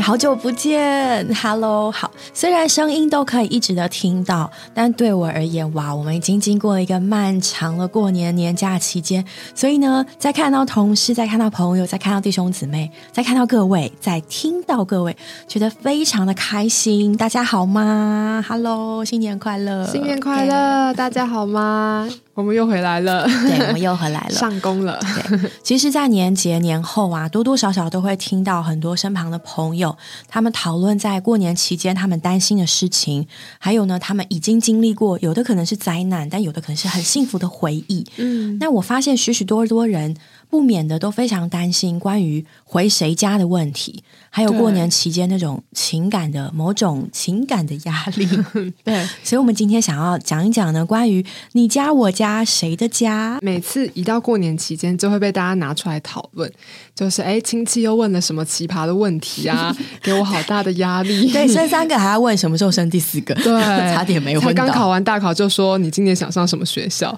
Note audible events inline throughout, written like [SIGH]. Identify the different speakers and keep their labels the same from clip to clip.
Speaker 1: 好久不见，Hello，好。虽然声音都可以一直的听到，但对我而言，哇，我们已经经过了一个漫长的过年年假期间。所以呢，在看到同事，在看到朋友，在看到弟兄姊妹，在看到各位，在听到各位，觉得非常的开心。大家好吗？Hello，新年快乐！
Speaker 2: 新年快乐！大家好吗？我们又回来了，
Speaker 1: 对，我们又回来了，[LAUGHS]
Speaker 2: 上工了。
Speaker 1: 对，其实，在年节年后啊，多多少少都会听到很多身旁的朋友，他们讨论在过年期间他们担心的事情，还有呢，他们已经经历过，有的可能是灾难，但有的可能是很幸福的回忆。嗯，那我发现许许多多人。不免的都非常担心关于回谁家的问题，还有过年期间那种情感的某种情感的压力。[LAUGHS]
Speaker 2: 对，
Speaker 1: 所以，我们今天想要讲一讲呢，关于你家、我家、谁的家。
Speaker 2: 每次一到过年期间，就会被大家拿出来讨论，就是哎，亲戚又问了什么奇葩的问题啊，[LAUGHS] 给我好大的压力。
Speaker 1: 对，生三个还要问什么时候生第四个，
Speaker 2: 对，[LAUGHS]
Speaker 1: 差点没问
Speaker 2: 到。刚考完大考就说你今年想上什么学校，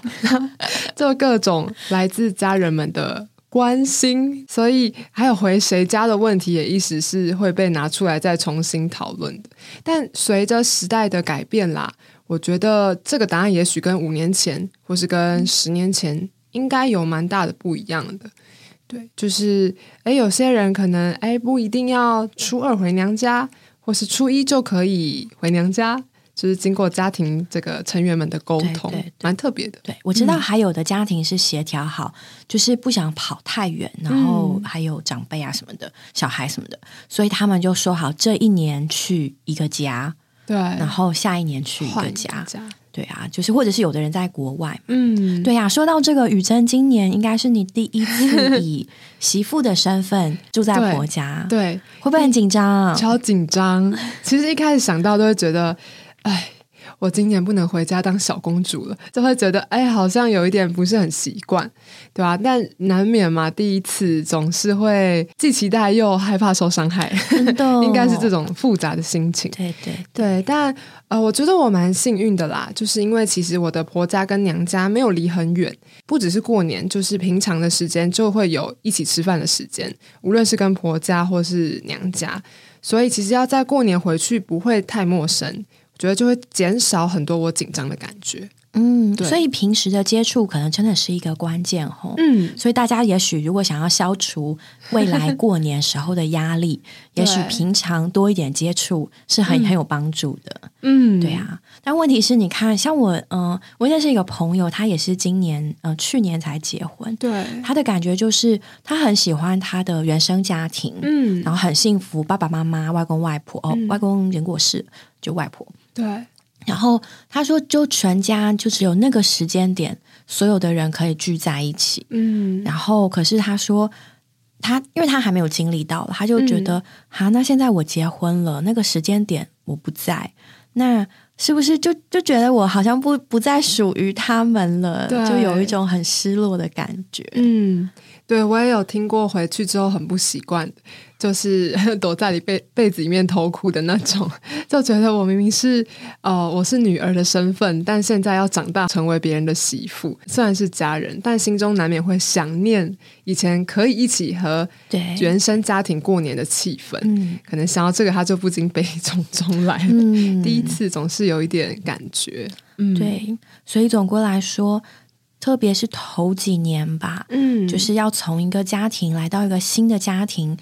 Speaker 2: 就各种来自家人们的。关心，所以还有回谁家的问题，也一时是会被拿出来再重新讨论的。但随着时代的改变啦，我觉得这个答案也许跟五年前或是跟十年前应该有蛮大的不一样的。对，就是哎，有些人可能哎不一定要初二回娘家，或是初一就可以回娘家。就是经过家庭这个成员们的沟通，蛮特别的。
Speaker 1: 对我知道还有的家庭是协调好，就是不想跑太远，然后还有长辈啊什么的，小孩什么的，所以他们就说好这一年去一个家，
Speaker 2: 对，
Speaker 1: 然后下一年去一个家，对啊，就是或者是有的人在国外，嗯，对呀。说到这个，雨珍今年应该是你第一次以媳妇的身份住在婆家，
Speaker 2: 对，
Speaker 1: 会不会很紧张？
Speaker 2: 超紧张。其实一开始想到都会觉得。哎，我今年不能回家当小公主了，就会觉得哎，好像有一点不是很习惯，对吧？但难免嘛，第一次总是会既期待又害怕受伤害，[LAUGHS] 应该是这种复杂的心情。
Speaker 1: 对对
Speaker 2: 对，但呃，我觉得我蛮幸运的啦，就是因为其实我的婆家跟娘家没有离很远，不只是过年，就是平常的时间就会有一起吃饭的时间，无论是跟婆家或是娘家，所以其实要在过年回去不会太陌生。觉得就会减少很多我紧张的感觉，
Speaker 1: 嗯，所以平时的接触可能真的是一个关键吼，嗯，所以大家也许如果想要消除未来过年时候的压力，[LAUGHS] 也许平常多一点接触是很很有帮助的，嗯，对啊。但问题是，你看，像我，嗯，我认识一个朋友，他也是今年，呃，去年才结婚，
Speaker 2: 对，
Speaker 1: 他的感觉就是他很喜欢他的原生家庭，嗯，然后很幸福，爸爸妈妈、外公外婆，哦，外公人过世，就外婆。
Speaker 2: 对，
Speaker 1: 然后他说，就全家就只有那个时间点，所有的人可以聚在一起。嗯，然后可是他说，他因为他还没有经历到，他就觉得，好，那现在我结婚了，那个时间点我不在，那是不是就就觉得我好像不不再属于他们了？就有一种很失落的感觉。
Speaker 2: 嗯，对我也有听过，回去之后很不习惯。就是 [LAUGHS] 躲在里被被子里面偷哭的那种，[LAUGHS] 就觉得我明明是呃我是女儿的身份，但现在要长大成为别人的媳妇，虽然是家人，但心中难免会想念以前可以一起和原生家庭过年的气氛。嗯，可能想到这个，他就不禁悲从中来。嗯，第一次总是有一点感觉。
Speaker 1: 嗯，对，所以总归来说，特别是头几年吧，嗯，就是要从一个家庭来到一个新的家庭。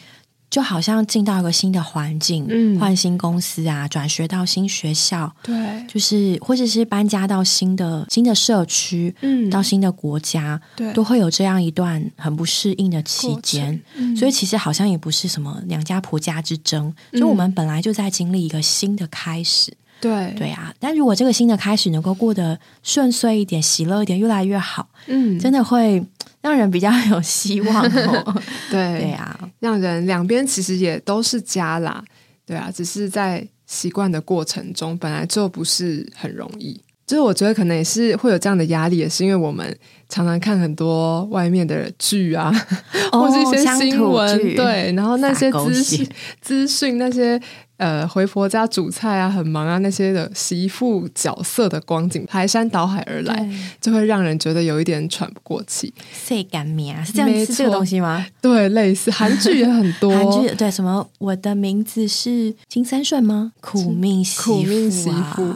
Speaker 1: 就好像进到一个新的环境，嗯，换新公司啊，转学到新学校，
Speaker 2: 对，
Speaker 1: 就是或者是搬家到新的新的社区，嗯，到新的国家，对，都会有这样一段很不适应的期间。所以其实好像也不是什么娘家婆家之争，就我们本来就在经历一个新的开始，
Speaker 2: 对
Speaker 1: 对啊。但如果这个新的开始能够过得顺遂一点、喜乐一点、越来越好，嗯，真的会。让人比较有希望哦，[LAUGHS]
Speaker 2: 对
Speaker 1: 对啊，
Speaker 2: 让人两边其实也都是家啦，对啊，只是在习惯的过程中，本来就不是很容易。就是我觉得可能也是会有这样的压力，也是因为我们常常看很多外面的剧啊，[LAUGHS] 或是一些新闻，对，然后那些资讯资讯那些呃回婆家煮菜啊，很忙啊那些的媳妇角色的光景，排山倒海而来，就会让人觉得有一点喘不过气。
Speaker 1: 谁干面啊？是这样是这个东西吗？[LAUGHS]
Speaker 2: 对，类似韩剧也很 [LAUGHS] 多，
Speaker 1: 韩剧对什么？我的名字是金三顺吗？苦命
Speaker 2: 苦命媳
Speaker 1: 妇。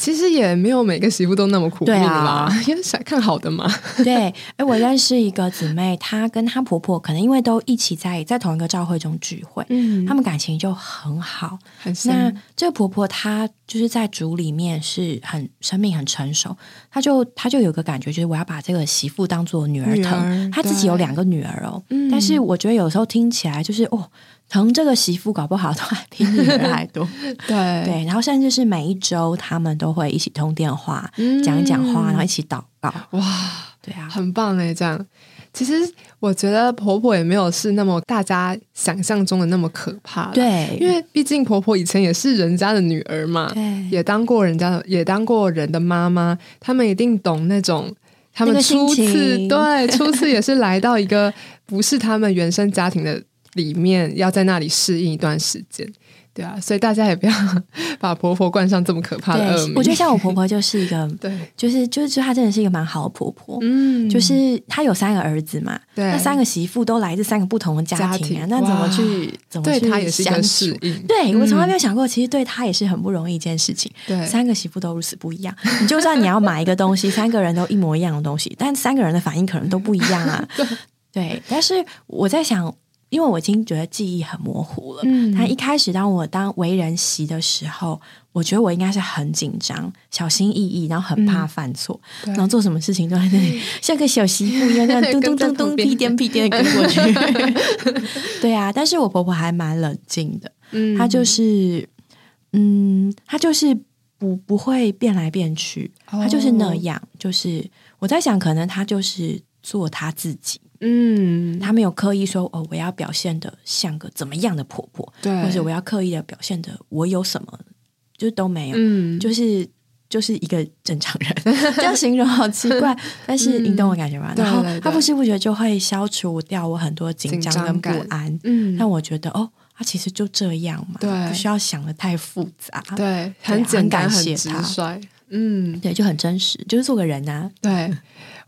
Speaker 2: 其实也没有每个媳妇都那么苦命啦，[LAUGHS] 因为想看好的嘛。[LAUGHS]
Speaker 1: 对，哎，我认识一个姊妹，她跟她婆婆可能因为都一起在在同一个教会中聚会，嗯，他们感情就很好。那这个婆婆她就是在主里面是很生命很成熟，她就她就有个感觉，就是我要把这个媳妇当做女儿疼。她自己有两个女儿哦，但是我觉得有时候听起来就是哦。疼这个媳妇搞不好都还比女儿还多，[LAUGHS]
Speaker 2: 对。
Speaker 1: 对，然后甚至是每一周他们都会一起通电话，讲一讲话，然后一起祷告。哇，对啊，
Speaker 2: 很棒哎！这样，其实我觉得婆婆也没有是那么大家想象中的那么可怕，
Speaker 1: 对，
Speaker 2: 因为毕竟婆婆以前也是人家的女儿嘛，
Speaker 1: 对，
Speaker 2: 也当过人家的，也当过人的妈妈，他们一定懂那种，他们初次对初次也是来到一个不是他们原生家庭的。里面要在那里适应一段时间，对啊，所以大家也不要把婆婆冠上这么可怕的恶名。
Speaker 1: 我觉得像我婆婆就是一个，[LAUGHS]
Speaker 2: 对，
Speaker 1: 就是就是就她真的是一个蛮好的婆婆，嗯，就是她有三个儿子嘛，
Speaker 2: 对，
Speaker 1: 那三个媳妇都来自三个不同的家庭啊，那怎么去怎么去相
Speaker 2: 处？
Speaker 1: 对我从来没有想过，其实对她也是很不容易一件事情。
Speaker 2: 对，
Speaker 1: 三个媳妇都如此不一样，你就算你要买一个东西，[LAUGHS] 三个人都一模一样的东西，但三个人的反应可能都不一样啊。[LAUGHS] 对，但是我在想。因为我已经觉得记忆很模糊了。嗯，他一开始当我当为人媳的时候，我觉得我应该是很紧张、小心翼翼，然后很怕犯错，然后做什么事情都在那里 [LAUGHS] 像个小媳妇一样，那样咚咚咚咚屁颠屁颠的跟过去。[LAUGHS] 对啊，但是我婆婆还蛮冷静的。嗯，她就是，嗯，她就是不不会变来变去，她就是那样。就是我在想，可能她就是做她自己。嗯，她没有刻意说哦，我要表现的像个怎么样的婆婆，
Speaker 2: 对，
Speaker 1: 或者我要刻意的表现的我有什么，就都没有，嗯，就是就是一个正常人，[LAUGHS] 这样形容好奇怪，[LAUGHS] 但是你懂我感觉吗？然后他不知不觉就会消除掉我很多紧张跟不安，嗯，让我觉得哦，他其实就这样嘛，
Speaker 2: 对，
Speaker 1: 不需要想的太复杂，
Speaker 2: 对，很简单，很直率，
Speaker 1: 嗯，对，就很真实，就是做个人啊，
Speaker 2: 对。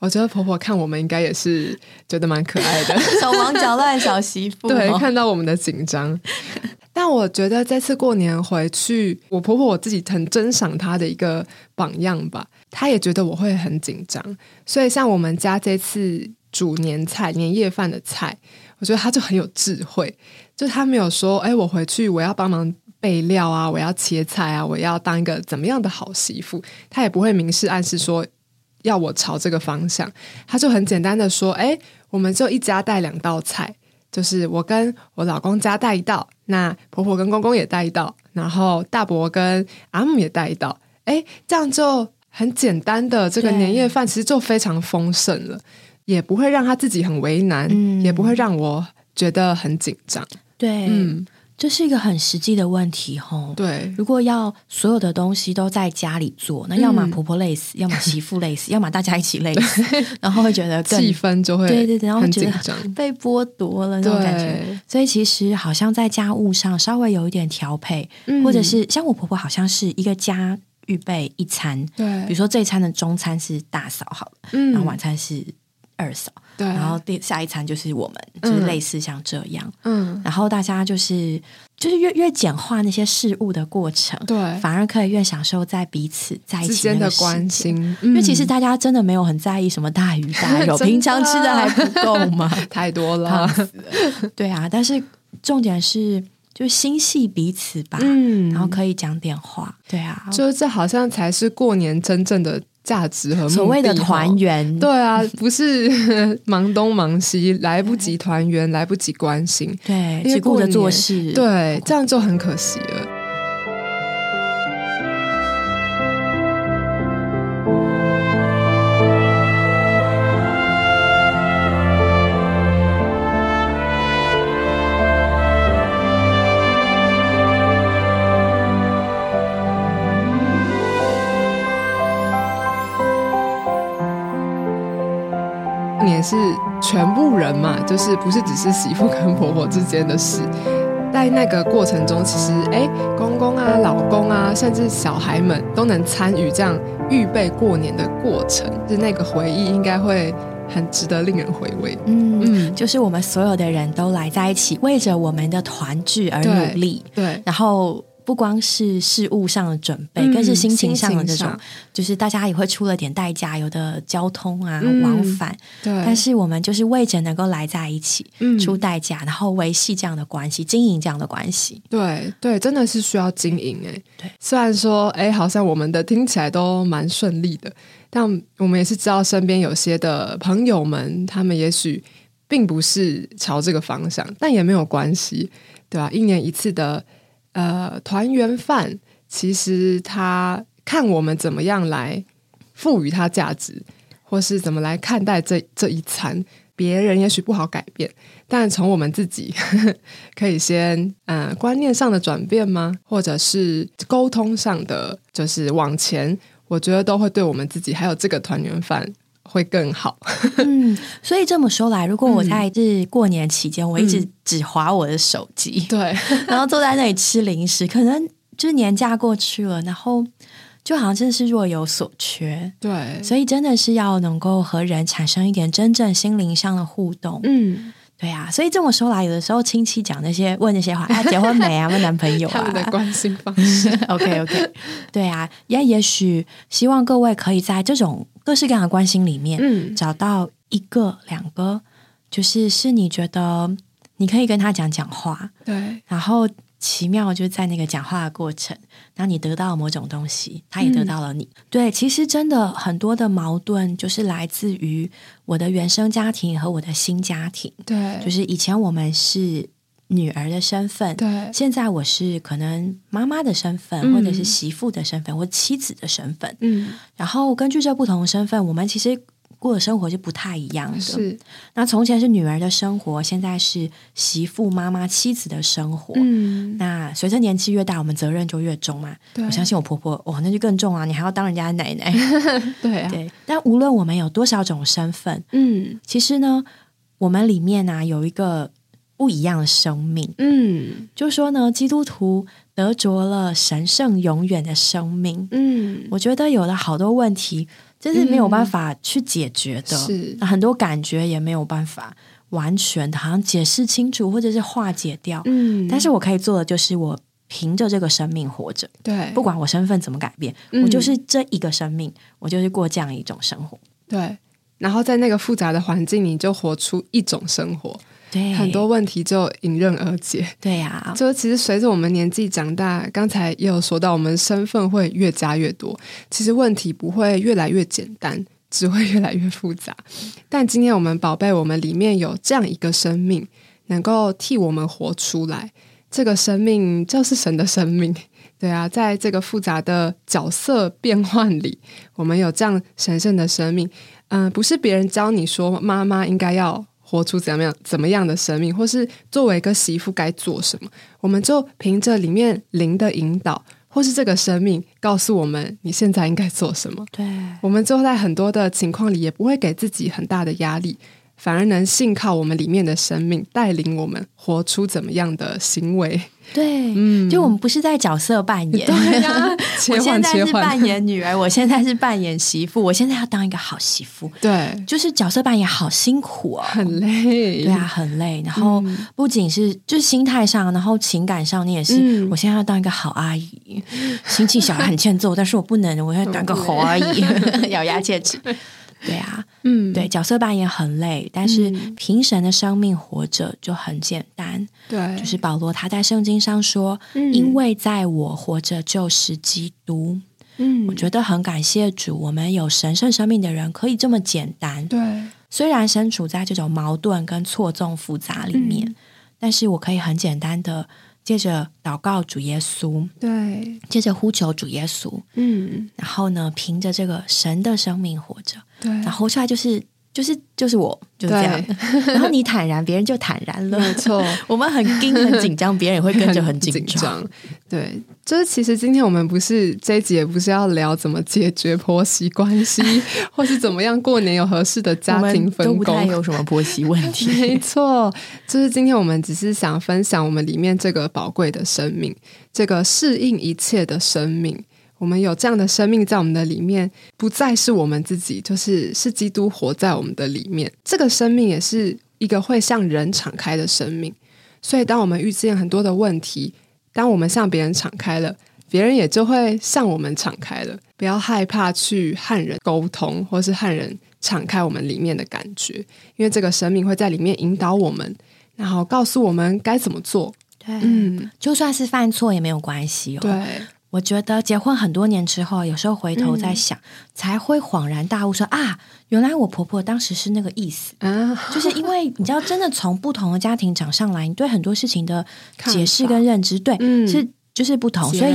Speaker 2: 我觉得婆婆看我们应该也是觉得蛮可爱的，[LAUGHS]
Speaker 1: 手忙脚乱小媳妇。
Speaker 2: 对，看到我们的紧张。[LAUGHS] 但我觉得这次过年回去，我婆婆我自己很珍赏她的一个榜样吧。她也觉得我会很紧张，所以像我们家这次煮年菜、年夜饭的菜，我觉得她就很有智慧。就她没有说：“哎，我回去我要帮忙备料啊，我要切菜啊，我要当一个怎么样的好媳妇。”她也不会明示暗示说。要我朝这个方向，他就很简单的说：“哎，我们就一家带两道菜，就是我跟我老公家带一道，那婆婆跟公公也带一道，然后大伯跟阿姆也带一道。哎，这样就很简单的这个年夜饭，其实就非常丰盛了，也不会让他自己很为难，也不会让我觉得很紧张。
Speaker 1: 对，嗯。”这是一个很实际的问题，吼。
Speaker 2: 对，
Speaker 1: 如果要所有的东西都在家里做，那要么婆婆累死，[LAUGHS] 要么媳妇累死，要么大家一起累死，[LAUGHS] 然后会觉得
Speaker 2: 气氛就会
Speaker 1: 对对对，然后
Speaker 2: 觉得 [LAUGHS]
Speaker 1: 被剥夺了那种感觉。所以其实好像在家务上稍微有一点调配，或者是像我婆婆，好像是一个家预备一餐，
Speaker 2: 对，
Speaker 1: 比如说这一餐的中餐是大嫂好了，嗯，然后晚餐是二嫂。
Speaker 2: 对，
Speaker 1: 然后第下一餐就是我们，就是类似像这样，嗯，然后大家就是就是越越简化那些事物的过程，
Speaker 2: 对，
Speaker 1: 反而可以越享受在彼此在一起
Speaker 2: 的关心，
Speaker 1: 因为其实大家真的没有很在意什么大鱼大肉，[LAUGHS] 平常吃的还不够吗？
Speaker 2: 太多了，
Speaker 1: 对啊，但是重点是就心系彼此吧，嗯，然后可以讲点话，对啊，
Speaker 2: 就是这好像才是过年真正的。价值和
Speaker 1: 所谓的团圆，
Speaker 2: 对啊，不是 [LAUGHS] 忙东忙西，来不及团圆，来不及关心，
Speaker 1: 对，只顾着做事，
Speaker 2: 对，这样就很可惜了。全部人嘛，就是不是只是媳妇跟婆婆之间的事。在那个过程中，其实哎，公公啊、老公啊，甚至小孩们都能参与这样预备过年的过程，就那个回忆应该会很值得令人回味。
Speaker 1: 嗯嗯，就是我们所有的人都来在一起，为着我们的团聚而努力。
Speaker 2: 对，
Speaker 1: 然后。不光是事物上的准备，更是心情上的这种，就是大家也会出了点代价，有的交通啊往返，
Speaker 2: 对。
Speaker 1: 但是我们就是为着能够来在一起，嗯出代价，然后维系这样的关系，经营这样的关系。
Speaker 2: 对对，真的是需要经营哎。
Speaker 1: 对，
Speaker 2: 虽然说哎，好像我们的听起来都蛮顺利的，但我们也是知道身边有些的朋友们，他们也许并不是朝这个方向，但也没有关系，对吧？一年一次的。呃，团圆饭其实他看我们怎么样来赋予它价值，或是怎么来看待这这一餐，别人也许不好改变，但从我们自己 [LAUGHS] 可以先嗯观念上的转变吗？或者是沟通上的，就是往前，我觉得都会对我们自己还有这个团圆饭会更好。
Speaker 1: 嗯，所以这么说来，如果我在这过年期间，我一直只划我的手机，
Speaker 2: 对，[LAUGHS]
Speaker 1: 然后坐在那里吃零食，可能就是年假过去了，然后就好像真的是若有所缺。
Speaker 2: 对，
Speaker 1: 所以真的是要能够和人产生一点真正心灵上的互动。
Speaker 2: 嗯，
Speaker 1: 对啊，所以这么说来，有的时候亲戚讲那些问那些话，啊，结婚没啊？[LAUGHS] 问男朋友啊？
Speaker 2: 他们的关心方式。[LAUGHS]
Speaker 1: OK OK，对啊，也也许希望各位可以在这种。各式各样的关心里面，嗯，找到一个两个，就是是你觉得你可以跟他讲讲话，
Speaker 2: 对，
Speaker 1: 然后奇妙就在那个讲话的过程，然后你得到了某种东西，他也得到了你。对，其实真的很多的矛盾就是来自于我的原生家庭和我的新家庭，
Speaker 2: 对，
Speaker 1: 就是以前我们是。女儿的身份，
Speaker 2: 对，
Speaker 1: 现在我是可能妈妈的身份，或者是媳妇的身份，或妻子的身份，
Speaker 2: 嗯，
Speaker 1: 然后根据这不同的身份，我们其实过的生活是不太一样的。
Speaker 2: 是，
Speaker 1: 那从前是女儿的生活，现在是媳妇、妈妈、妻子的生活。
Speaker 2: 嗯，
Speaker 1: 那随着年纪越大，我们责任就越重嘛。我相信我婆婆，哇，那就更重啊！你还要当人家的奶奶。[LAUGHS]
Speaker 2: 对啊，
Speaker 1: 对。但无论我们有多少种身份，
Speaker 2: 嗯，
Speaker 1: 其实呢，我们里面呢有一个。不一样的生命，
Speaker 2: 嗯，
Speaker 1: 就说呢，基督徒得着了神圣永远的生命，
Speaker 2: 嗯，
Speaker 1: 我觉得有了好多问题，真是没有办法去解决的，
Speaker 2: 是。
Speaker 1: 很多感觉也没有办法完全的，好像解释清楚或者是化解掉，
Speaker 2: 嗯，
Speaker 1: 但是我可以做的就是我凭着这个生命活着，
Speaker 2: 对，
Speaker 1: 不管我身份怎么改变，我就是这一个生命，我就是过这样一种生活，
Speaker 2: 对，然后在那个复杂的环境，你就活出一种生活。
Speaker 1: 对，
Speaker 2: 很多问题就迎刃而解。
Speaker 1: 对呀，
Speaker 2: 就其实随着我们年纪长大，刚才也有说到，我们身份会越加越多，其实问题不会越来越简单，只会越来越复杂。但今天我们宝贝，我们里面有这样一个生命，能够替我们活出来，这个生命就是神的生命。对啊，在这个复杂的角色变换里，我们有这样神圣的生命。嗯，不是别人教你说妈妈应该要。活出怎么样怎么样的生命，或是作为一个媳妇该做什么，我们就凭着里面灵的引导，或是这个生命告诉我们你现在应该做什么。
Speaker 1: 对，
Speaker 2: 我们就在很多的情况里也不会给自己很大的压力。反而能信靠我们里面的生命，带领我们活出怎么样的行为？
Speaker 1: 对，嗯，就我们不是在角色扮演，
Speaker 2: 对呀，[LAUGHS]
Speaker 1: 我现在是扮演女儿，我现在是扮演媳妇，我现在要当一个好媳妇。
Speaker 2: 对，
Speaker 1: 就是角色扮演好辛苦哦，
Speaker 2: 很累，
Speaker 1: 对啊，很累。然后不仅是就是心态上，然后情感上，你也是。我现在要当一个好阿姨，心情小孩很欠揍，但是我不能，我要当个 [LAUGHS] 好阿姨，[LAUGHS] 咬牙切齿。对啊，
Speaker 2: 嗯，
Speaker 1: 对，角色扮演很累，但是凭神的生命活着就很简单。
Speaker 2: 对，
Speaker 1: 就是保罗他在圣经上说：“因为在我活着就是基督。”
Speaker 2: 嗯，
Speaker 1: 我觉得很感谢主，我们有神圣生命的人可以这么简单。
Speaker 2: 对，
Speaker 1: 虽然身处在这种矛盾跟错综复杂里面，但是我可以很简单的。接着祷告主耶稣，
Speaker 2: 对，
Speaker 1: 接着呼求主耶稣，
Speaker 2: 嗯，
Speaker 1: 然后呢，凭着这个神的生命活着，
Speaker 2: 对，
Speaker 1: 然后活出来就是就是就是我就是这样，[LAUGHS] 然后你坦然，别人就坦然了。
Speaker 2: 没错，[LAUGHS]
Speaker 1: 我们很惊很紧张，别人也会跟着很紧张。
Speaker 2: 对，就是其实今天我们不是这一集，也不是要聊怎么解决婆媳关系，或是怎么样过年有合适的家庭分工，
Speaker 1: 都不太有什么婆媳问题。
Speaker 2: 没错，就是今天我们只是想分享我们里面这个宝贵的生命，这个适应一切的生命。我们有这样的生命在我们的里面，不再是我们自己，就是是基督活在我们的里面。这个生命也是一个会向人敞开的生命。所以，当我们遇见很多的问题，当我们向别人敞开了，别人也就会向我们敞开了。不要害怕去和人沟通，或是和人敞开我们里面的感觉，因为这个生命会在里面引导我们，然后告诉我们该怎么做。
Speaker 1: 对，嗯，就算是犯错也没有关系哦。
Speaker 2: 对。
Speaker 1: 我觉得结婚很多年之后，有时候回头在想，才会恍然大悟，说啊，原来我婆婆当时是那个意思。啊，就是因为你知道，真的从不同的家庭长上来，你对很多事情的解释跟认知，对，是就是不同，所以。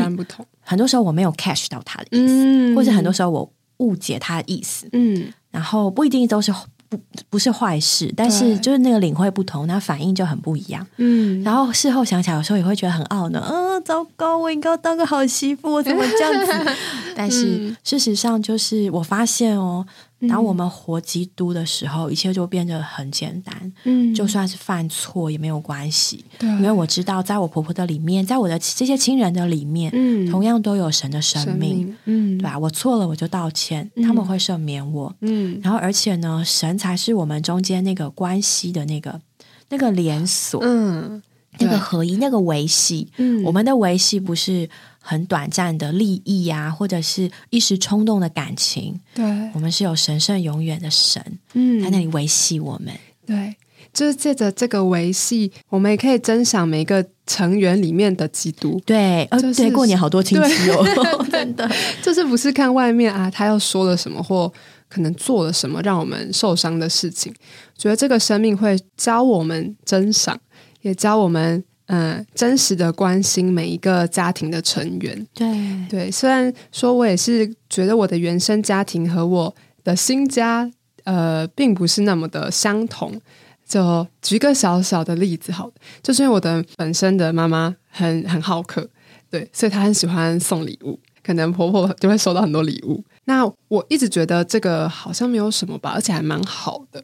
Speaker 1: 很多时候我没有 catch 到他的意思，或者很多时候我误解他的意思，嗯，然后不一定都是。不不是坏事，但是就是那个领会不同，那反应就很不一样。嗯，然后事后想起来，有时候也会觉得很懊恼。嗯，糟糕，我应该当个好媳妇，我怎么这样子？[LAUGHS] 但是事实上，就是我发现哦。当我们活基督的时候，一切就变得很简单。嗯，就算是犯错也没有关系。
Speaker 2: 对，
Speaker 1: 因为我知道，在我婆婆的里面，在我的这些亲人的里面，嗯，同样都有神的生命。嗯，对吧？我错了，我就道歉，他们会赦免我。嗯，然后而且呢，神才是我们中间那个关系的那个那个连锁。嗯，那个合一，那个维系。嗯，我们的维系不是。很短暂的利益啊，或者是一时冲动的感情，
Speaker 2: 对。
Speaker 1: 我们是有神圣永远的神，嗯，在那里维系我们。
Speaker 2: 对，就是借着这个维系，我们也可以珍赏每一个成员里面的基督。
Speaker 1: 对，呃，对，过年好多亲戚哦，[LAUGHS] 真的，
Speaker 2: 就是不是看外面啊，他又说了什么，或可能做了什么让我们受伤的事情，觉得这个生命会教我们珍赏，也教我们。嗯，真实的关心每一个家庭的成员。
Speaker 1: 对
Speaker 2: 对，虽然说我也是觉得我的原生家庭和我的新家，呃，并不是那么的相同。就举个小小的例子，好，就是因为我的本身的妈妈很很好客，对，所以她很喜欢送礼物，可能婆婆就会收到很多礼物。那我一直觉得这个好像没有什么吧，而且还蛮好的。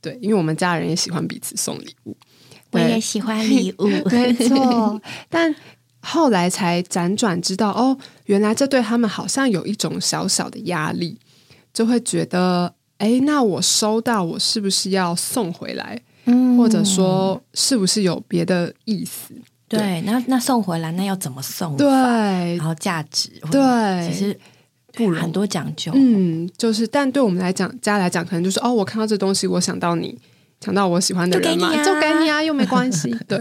Speaker 2: 对，因为我们家人也喜欢彼此送礼物。
Speaker 1: 我也喜欢礼物，[LAUGHS]
Speaker 2: 没错。但后来才辗转知道，哦，原来这对他们好像有一种小小的压力，就会觉得，哎，那我收到，我是不是要送回来？嗯，或者说，是不是有别的意思？
Speaker 1: 对，那那送回来，那要怎么送？
Speaker 2: 对，
Speaker 1: 然后价值，
Speaker 2: 对，
Speaker 1: 其实不很多讲究。
Speaker 2: 嗯，就是，但对我们来讲，家来讲，可能就是，哦，我看到这东西，我想到你。想到我喜欢的人嘛，就给你啊，又没关系。[LAUGHS] 对，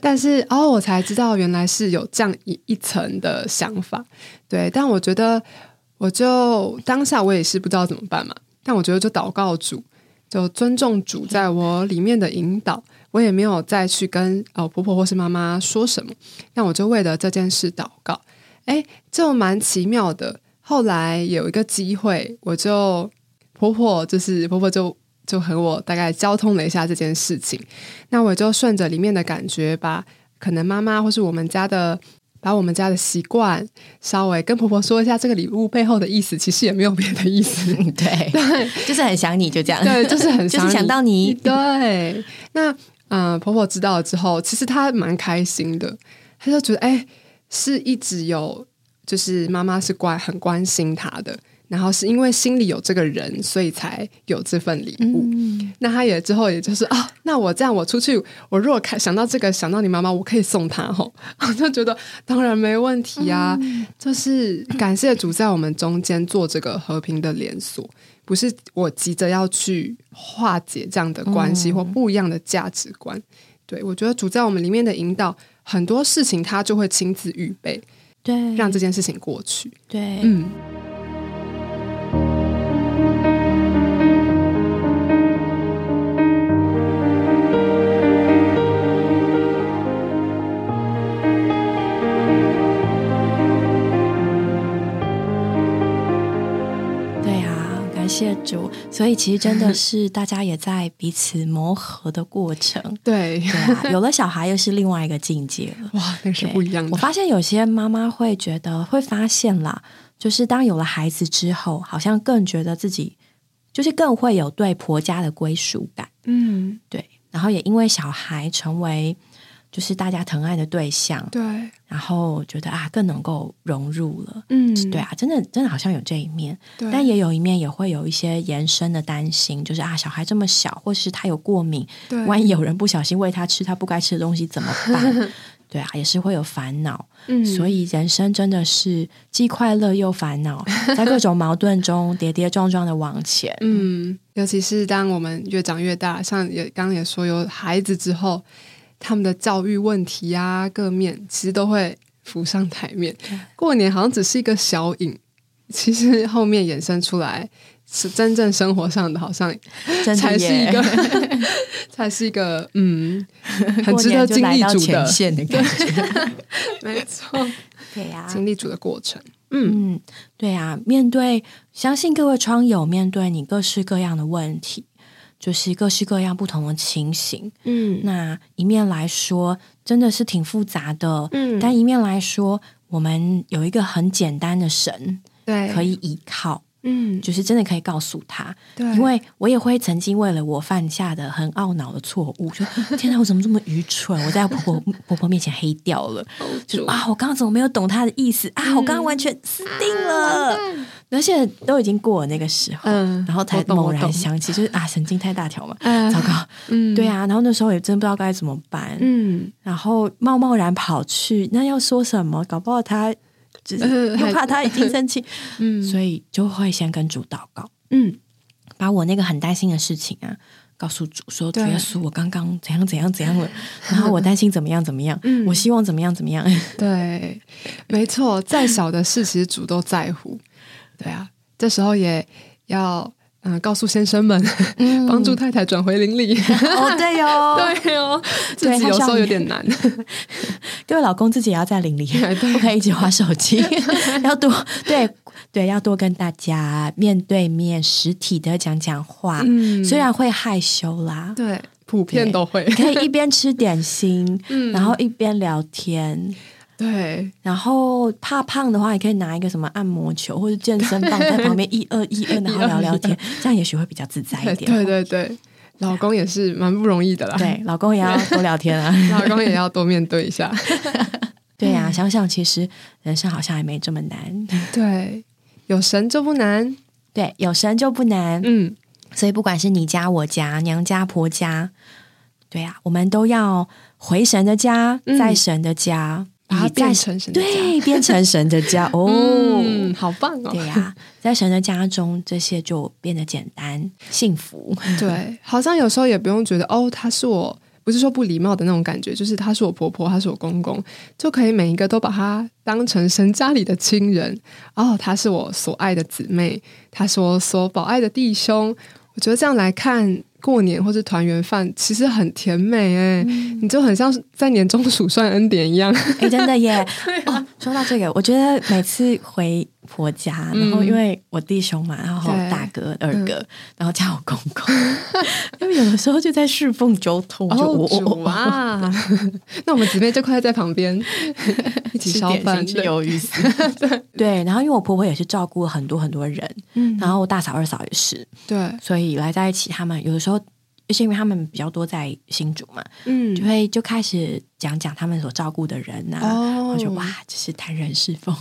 Speaker 2: 但是哦，我才知道原来是有这样一一层的想法。对，但我觉得，我就当下我也是不知道怎么办嘛。但我觉得就祷告主，就尊重主在我里面的引导。我也没有再去跟哦婆婆或是妈妈说什么。那我就为了这件事祷告。哎，就蛮奇妙的。后来有一个机会，我就婆婆就是婆婆就。就和我大概交通了一下这件事情，那我就顺着里面的感觉，把可能妈妈或是我们家的，把我们家的习惯稍微跟婆婆说一下，这个礼物背后的意思，其实也没有别的意思，
Speaker 1: 对 [LAUGHS]
Speaker 2: 对，[LAUGHS]
Speaker 1: 就是很想你就这样，
Speaker 2: 对，就是很
Speaker 1: 就是想到你，
Speaker 2: 对。那嗯，婆婆知道了之后，其实她蛮开心的，她就觉得哎，是一直有，就是妈妈是关很关心她的。然后是因为心里有这个人，所以才有这份礼物。那他也之后也就是啊，那我这样我出去，我如果看想到这个，想到你妈妈，我可以送他吼，[LAUGHS] 我就觉得当然没问题啊。就是感谢主在我们中间做这个和平的连锁，不是我急着要去化解这样的关系或不一样的价值观。对我觉得主在我们里面的引导，很多事情他就会亲自预备，
Speaker 1: 对，
Speaker 2: 让这件事情过去。
Speaker 1: 对，嗯。谢主，所以其实真的是大家也在彼此磨合的过程。[LAUGHS]
Speaker 2: 对，
Speaker 1: 对啊，有了小孩又是另外一个境界了。
Speaker 2: 哇，那是不一样的。
Speaker 1: 我发现有些妈妈会觉得，会发现啦，就是当有了孩子之后，好像更觉得自己就是更会有对婆家的归属感。
Speaker 2: 嗯，
Speaker 1: 对，然后也因为小孩成为就是大家疼爱的对象，
Speaker 2: 对，
Speaker 1: 然后觉得啊更能够融入了。
Speaker 2: 嗯，
Speaker 1: 对啊，真的真的好像有这一面，但也有一面也会有一些延伸的担心，就是啊小孩这么小，或是他有过敏，
Speaker 2: 对，
Speaker 1: 万一有人不小心喂他吃他不该吃的东西怎么办？[LAUGHS] 对啊，也是会有烦恼。
Speaker 2: 嗯
Speaker 1: 所以人生真的是既快乐又烦恼，[LAUGHS] 在各种矛盾中跌跌撞撞的往前。
Speaker 2: 嗯，尤其是当我们越长越大，像也刚刚也说有孩子之后，他们的教育问题啊，各面其实都会浮上台面。过年好像只是一个小影，其实后面衍生出来是真正生活上的，好像
Speaker 1: 真 [LAUGHS]
Speaker 2: 才是一个，才是一个嗯，[LAUGHS] 很值得经历主
Speaker 1: 线的感觉。[LAUGHS]
Speaker 2: 没错，
Speaker 1: 对呀、
Speaker 2: 经历主的过程。嗯，
Speaker 1: 嗯，对啊，面对相信各位窗友面对你各式各样的问题，就是各式各样不同的情形。
Speaker 2: 嗯
Speaker 1: 那一面来说，真的是挺复杂的，
Speaker 2: 嗯
Speaker 1: 但一面来说，我们有一个很简单的神
Speaker 2: 对，
Speaker 1: 可以依靠，
Speaker 2: 嗯，
Speaker 1: 就是真的可以告诉他。
Speaker 2: 对，
Speaker 1: 因为我也会曾经为了我犯下的很懊恼的错误，说天哪，我怎么这么愚蠢？我在婆婆 [LAUGHS] 婆婆面前黑掉了，就啊，我刚刚怎么没有懂她的意思啊？我刚刚完全死定了，而且都已经过了那个时候，
Speaker 2: 嗯
Speaker 1: 然后才猛然想起，就是啊，神经太大条嘛，
Speaker 2: 嗯。
Speaker 1: 糟糕，
Speaker 2: 嗯。
Speaker 1: 对啊，然后那时候也真不知道该怎么办，
Speaker 2: 嗯，
Speaker 1: 然后贸贸然跑去，那要说什么？搞不好他又怕他已经生气，[LAUGHS]
Speaker 2: 嗯。
Speaker 1: 所以就会先跟主祷告，
Speaker 2: 嗯。
Speaker 1: 把我那个很担心的事情啊。告诉主说：“主
Speaker 2: 对
Speaker 1: 耶稣，我刚刚怎样怎样怎样了，然后我担心怎么样怎么样，
Speaker 2: 嗯。
Speaker 1: 我希望怎么样怎么样。
Speaker 2: 对，没错，再小的事，其实主都在乎。对啊，这时候也要嗯、呃告诉先生们，帮助太太转回邻里。
Speaker 1: 哦，对哟，[LAUGHS]
Speaker 2: 对哦，自
Speaker 1: 对
Speaker 2: 己有时候有点难。[LAUGHS]
Speaker 1: 各位老公自己也要在邻里，[LAUGHS] 不可以一直划手机，要多对对，要多跟大家面对面实体的讲讲话。
Speaker 2: 嗯
Speaker 1: 虽然会害羞啦，
Speaker 2: 对，普遍都会。
Speaker 1: 可以一边吃点心，
Speaker 2: 嗯
Speaker 1: 然后一边聊天。
Speaker 2: 对，
Speaker 1: 然后怕胖的话，也可以拿一个什么按摩球或者健身棒在旁边一二一二，然后聊聊天，[LAUGHS] 这样也许会比较自在一
Speaker 2: 对
Speaker 1: 点。
Speaker 2: 对对对，老公也是蛮不容易的啦。
Speaker 1: 对，老公也要多聊天啊。[LAUGHS]
Speaker 2: 老公也要多面对一下。[LAUGHS]
Speaker 1: 对呀、想想其实人生好像也没这么难。
Speaker 2: 对，有神就不难。
Speaker 1: 对，有神就不难。
Speaker 2: 嗯，
Speaker 1: 所以不管是你家、我家、娘家、婆家，对呀、我们都要回神的家，
Speaker 2: 嗯
Speaker 1: 在神的家，
Speaker 2: 把它变成神的家
Speaker 1: 对，变成神的家 [LAUGHS] 哦。
Speaker 2: 嗯，好棒哦。
Speaker 1: 对呀、在神的家中，这些就变得简单、幸福。[LAUGHS]
Speaker 2: 对，好像有时候也不用觉得哦，他是我，不是说不礼貌的那种感觉，就是他是我婆婆，他是我公公，就可以每一个都把他当成神家里的亲人。哦，他是我所爱的姊妹，他是我所保爱的弟兄。我觉得这样来看。过年或是团圆饭其实很甜美哎、你就很像在年终数算恩典一样。
Speaker 1: 哎，真的耶！[LAUGHS] 哦，说到这个，我觉得每次回婆家，然后因为我弟兄嘛，然后哥、二哥，然后加我公公，[LAUGHS] 因为有的时候就在侍奉周通，就我
Speaker 2: 哦，主啊！[LAUGHS] 那我们姊妹就快在旁边 [LAUGHS] 一起烧饭，
Speaker 1: 吃鱿鱼丝。对，然后因为我婆婆也是照顾了很多很多人，
Speaker 2: 嗯。
Speaker 1: 然后我大嫂、二嫂也是，
Speaker 2: 对，
Speaker 1: 所以来在一起，他们有的时候。就是因为他们比较多在新竹嘛，
Speaker 2: 嗯。
Speaker 1: 就会就开始讲讲他们所照顾的人呐、啊，
Speaker 2: 哦。
Speaker 1: 然后就哇，这是谈人侍奉，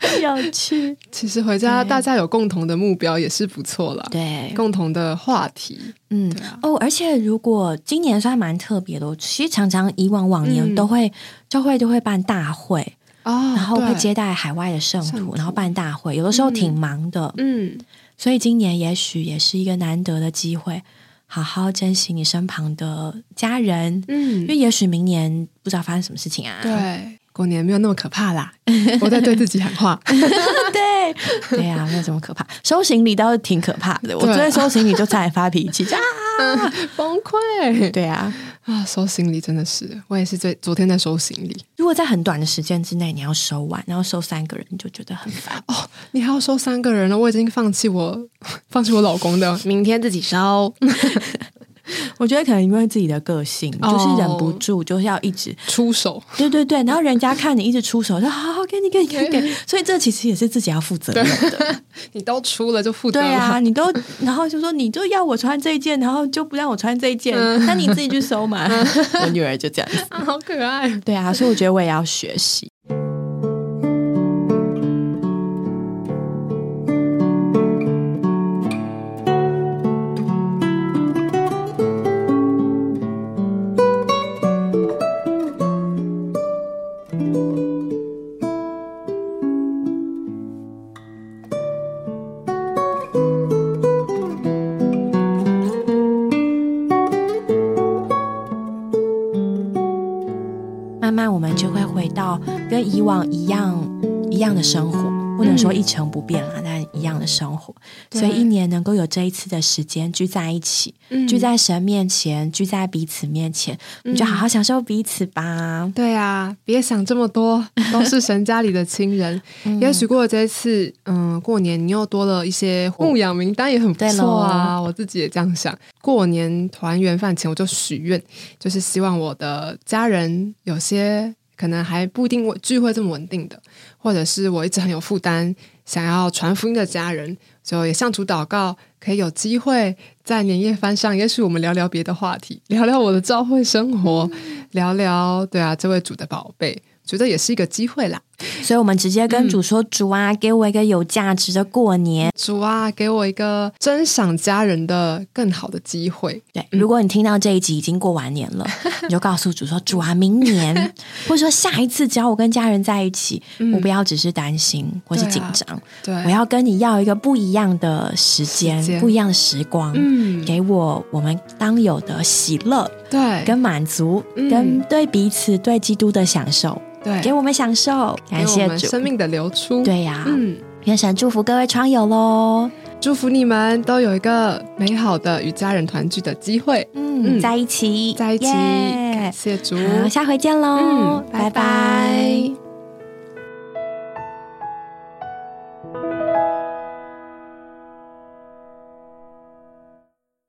Speaker 1: 很有趣。
Speaker 2: 其实回家大家有共同的目标也是不错啦，
Speaker 1: 对，
Speaker 2: 共同的话题，
Speaker 1: 嗯哦，而且如果今年算蛮特别的我，其实常常以往往年
Speaker 2: 嗯。
Speaker 1: 都会、教会都会办大会，
Speaker 2: 哦
Speaker 1: 然后会接待海外的圣徒然后办大会，有的时候挺忙的，
Speaker 2: 嗯
Speaker 1: 所以今年也许也是一个难得的机会，好好珍惜你身旁的家人，嗯因
Speaker 2: 嗯，
Speaker 1: 为也许明年不知道发生什么事情啊。
Speaker 2: 对，过年没有那么可怕啦，[LAUGHS] 我在对自己喊话，[LAUGHS]
Speaker 1: 对对呀、没有这么可怕。收行李倒是挺可怕的，我昨天收行李就差点发脾气啊！[LAUGHS]
Speaker 2: 崩溃
Speaker 1: 对啊，
Speaker 2: 啊！收行李真的是，我也是最昨天在收行李，
Speaker 1: 如果在很短的时间之内你要收完，然后收三个人，你就觉得很烦。[LAUGHS]
Speaker 2: 哦，你还要收三个人了，我已经放弃我 [LAUGHS] 放弃我老公的，明天自己收。[LAUGHS]
Speaker 1: 我觉得可能因为自己的个性，就是忍不住就是要一直
Speaker 2: 出手。
Speaker 1: 对对对，然后人家看你一直出手，说 [LAUGHS] 好好给你给你给你，所以这其实也是自己要负责任的。[LAUGHS]
Speaker 2: 你都出了就负责。
Speaker 1: 对啊，你都然后就说你就要我穿这一件，然后就不让我穿这一件，那你自己去收嘛。我女儿就这样子，
Speaker 2: 好可爱。
Speaker 1: 对啊，所以我觉得我也要学习。跟以往一样一样的生活，不能说一成不变了，但一样的生活。所以一年能够有这一次的时间聚在一起，聚在神面前，聚在彼此面前，我们就好好享受彼此吧。
Speaker 2: 对啊，别想这么多，都是神家里的亲人。[LAUGHS] 也许过了这一次，嗯，过年你又多了一些牧养名单，也很不错啊。我自己也这样想。过年团圆饭前，我就许愿，就是希望我的家人有些。可能还不一定聚会这么稳定的，或者是我一直很有负担，想要传福音的家人，就也向主祷告，可以有机会在年夜饭上，也许我们聊聊别的话题，聊聊我的教会生活，聊聊对啊，这位主的宝贝。觉得也是一个机会啦，
Speaker 1: 所以我们直接跟主说：“主啊，给我一个有价值的过年。
Speaker 2: 主啊，给我一个珍赏家人的更好的机会。”
Speaker 1: 对，如果你听到这一集已经过完年了，[LAUGHS] 你就告诉主说：“主啊，明年。或者说下一次，只要我跟家人在一起，我不要只是担心或是紧张，
Speaker 2: 对，
Speaker 1: 我要跟你要一个不一样的时间，不一样的时光，嗯，给我我们当有的喜乐，
Speaker 2: 对，
Speaker 1: 跟满足，跟对彼此对基督的享受。”
Speaker 2: 对，
Speaker 1: 给我们享受，感谢主。
Speaker 2: 生命的流出。
Speaker 1: 对呀，嗯，愿神祝福各位窗友喽，
Speaker 2: 祝福你们都有一个美好的与家人团聚的机会。
Speaker 1: 嗯，在一起，
Speaker 2: 在一起，感谢主，
Speaker 1: 好，下回见喽，嗯拜拜。